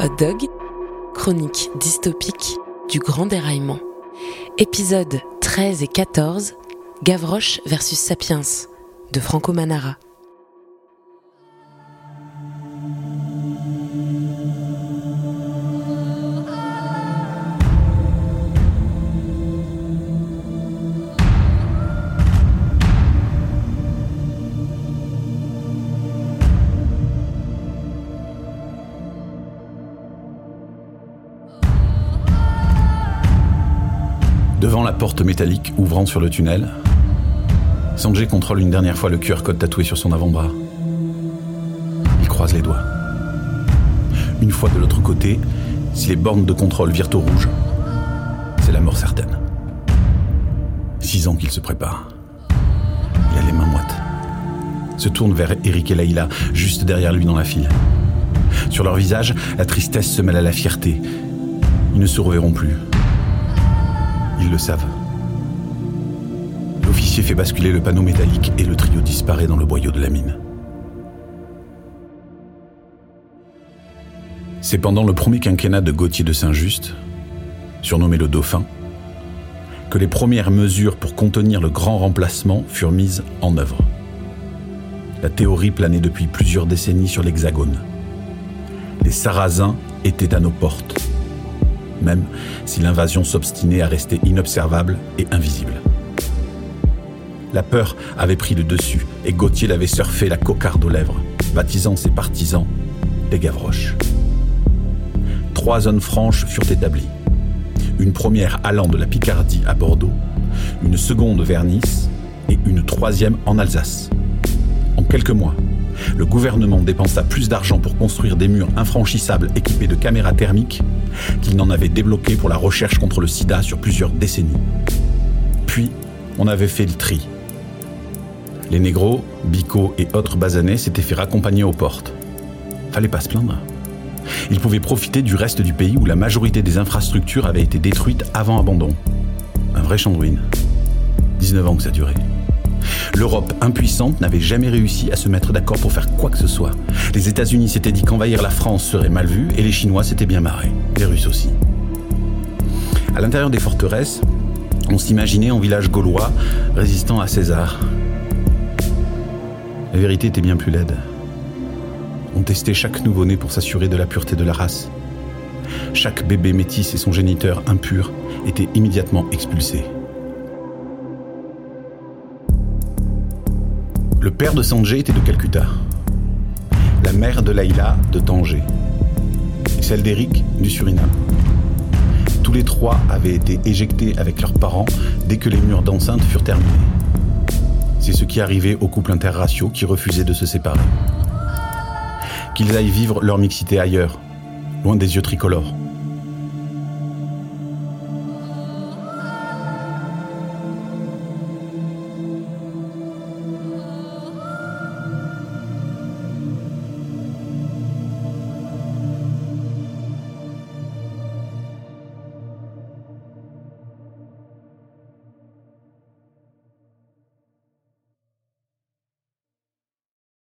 Hot Dog, chronique dystopique du grand déraillement. Épisodes 13 et 14, Gavroche versus Sapiens, de Franco Manara. Devant la porte métallique ouvrant sur le tunnel, Sanjay contrôle une dernière fois le QR code tatoué sur son avant-bras. Il croise les doigts. Une fois de l'autre côté, si les bornes de contrôle virent au rouge, c'est la mort certaine. Six ans qu'il se prépare. Il a les mains moites. Se tourne vers Eric et Laïla, juste derrière lui dans la file. Sur leur visage, la tristesse se mêle à la fierté. Ils ne se reverront plus. Le savent. L'officier fait basculer le panneau métallique et le trio disparaît dans le boyau de la mine. C'est pendant le premier quinquennat de Gauthier de Saint-Just, surnommé le Dauphin, que les premières mesures pour contenir le grand remplacement furent mises en œuvre. La théorie planait depuis plusieurs décennies sur l'Hexagone. Les Sarrasins étaient à nos portes même si l'invasion s'obstinait à rester inobservable et invisible. La peur avait pris le dessus et Gauthier l'avait surfé la cocarde aux lèvres, baptisant ses partisans les Gavroches. Trois zones franches furent établies. Une première allant de la Picardie à Bordeaux, une seconde vers Nice et une troisième en Alsace. En quelques mois, le gouvernement dépensa plus d'argent pour construire des murs infranchissables équipés de caméras thermiques qu'il n'en avait débloqué pour la recherche contre le sida sur plusieurs décennies. Puis, on avait fait le tri. Les négros, bicots et autres basanais s'étaient fait raccompagner aux portes. Fallait pas se plaindre. Ils pouvaient profiter du reste du pays où la majorité des infrastructures avaient été détruites avant abandon. Un vrai ruines. 19 ans que ça durait. L'Europe impuissante n'avait jamais réussi à se mettre d'accord pour faire quoi que ce soit. Les États-Unis s'étaient dit qu'envahir la France serait mal vu et les Chinois s'étaient bien marrés. Les Russes aussi. À l'intérieur des forteresses, on s'imaginait en village gaulois résistant à César. La vérité était bien plus laide. On testait chaque nouveau-né pour s'assurer de la pureté de la race. Chaque bébé métis et son géniteur impur étaient immédiatement expulsés. Le père de Sanjay était de Calcutta. La mère de Laïla de Tanger. Et celle d'Eric du Suriname. Tous les trois avaient été éjectés avec leurs parents dès que les murs d'enceinte furent terminés. C'est ce qui arrivait aux couples interraciaux qui refusaient de se séparer. Qu'ils aillent vivre leur mixité ailleurs, loin des yeux tricolores.